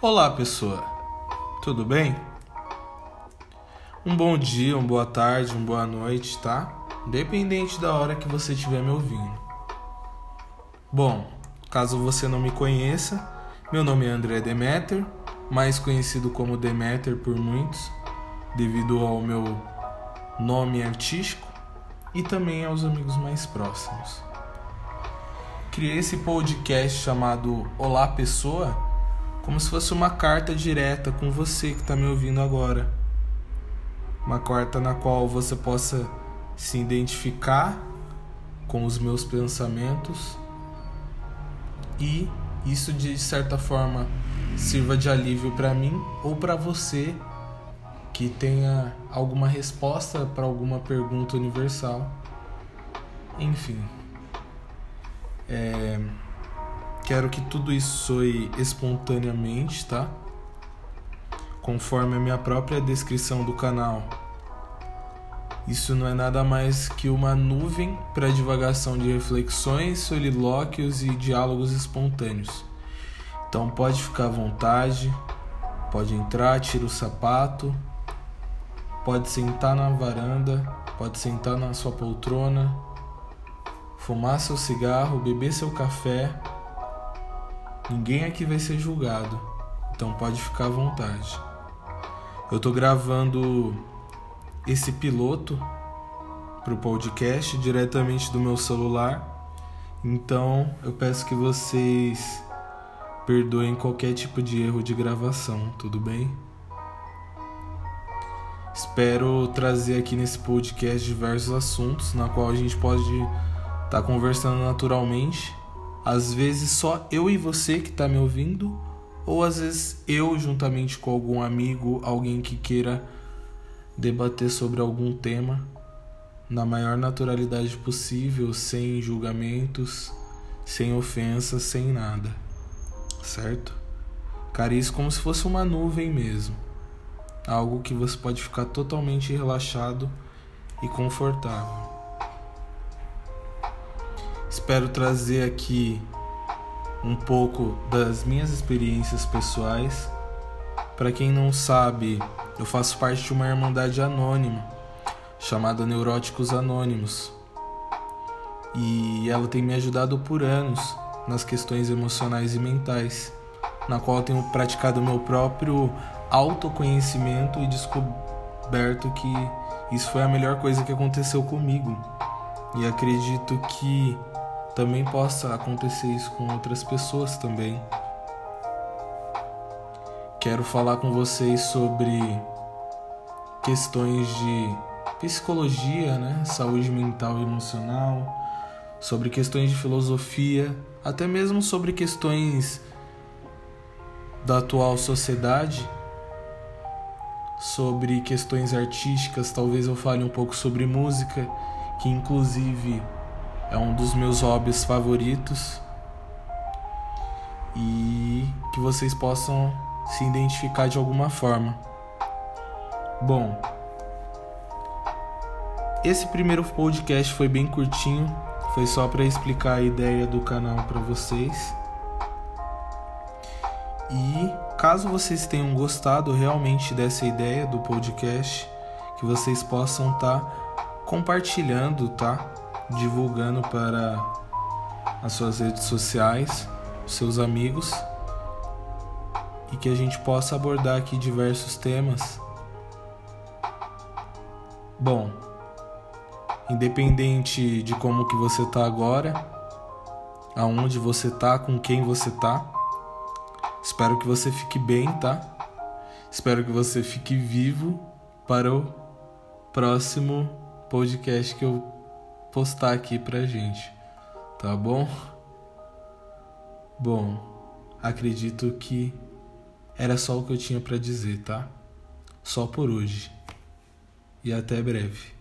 Olá, pessoa. Tudo bem? Um bom dia, uma boa tarde, uma boa noite, tá? Dependente da hora que você estiver me ouvindo. Bom, caso você não me conheça, meu nome é André Demeter, mais conhecido como Demeter por muitos, devido ao meu nome artístico e também aos amigos mais próximos. Criei esse podcast chamado Olá Pessoa como se fosse uma carta direta com você que está me ouvindo agora. Uma carta na qual você possa se identificar com os meus pensamentos e isso de certa forma sirva de alívio para mim ou para você que tenha alguma resposta para alguma pergunta universal. Enfim. É Quero que tudo isso soe espontaneamente, tá? Conforme a minha própria descrição do canal. Isso não é nada mais que uma nuvem para divagação de reflexões, solilóquios e diálogos espontâneos. Então pode ficar à vontade, pode entrar, tira o sapato, pode sentar na varanda, pode sentar na sua poltrona, fumar seu cigarro, beber seu café Ninguém aqui vai ser julgado, então pode ficar à vontade. Eu tô gravando esse piloto pro podcast diretamente do meu celular, então eu peço que vocês perdoem qualquer tipo de erro de gravação, tudo bem? Espero trazer aqui nesse podcast diversos assuntos na qual a gente pode estar tá conversando naturalmente às vezes só eu e você que está me ouvindo, ou às vezes eu juntamente com algum amigo, alguém que queira debater sobre algum tema na maior naturalidade possível, sem julgamentos, sem ofensas, sem nada. Certo? Cara, isso como se fosse uma nuvem mesmo. Algo que você pode ficar totalmente relaxado e confortável. Espero trazer aqui um pouco das minhas experiências pessoais. Para quem não sabe, eu faço parte de uma irmandade anônima chamada Neuróticos Anônimos. E ela tem me ajudado por anos nas questões emocionais e mentais, na qual tenho praticado meu próprio autoconhecimento e descoberto que isso foi a melhor coisa que aconteceu comigo. E acredito que também possa acontecer isso com outras pessoas também. Quero falar com vocês sobre questões de psicologia, né? saúde mental e emocional, sobre questões de filosofia, até mesmo sobre questões da atual sociedade, sobre questões artísticas, talvez eu fale um pouco sobre música, que inclusive é um dos meus hobbies favoritos e que vocês possam se identificar de alguma forma. Bom, esse primeiro podcast foi bem curtinho, foi só para explicar a ideia do canal para vocês. E caso vocês tenham gostado realmente dessa ideia do podcast, que vocês possam estar tá compartilhando, tá? Divulgando para as suas redes sociais, os seus amigos e que a gente possa abordar aqui diversos temas. Bom, independente de como que você tá agora, aonde você tá, com quem você tá, espero que você fique bem, tá? Espero que você fique vivo para o próximo podcast que eu postar aqui pra gente, tá bom? Bom, acredito que era só o que eu tinha para dizer, tá? Só por hoje. E até breve.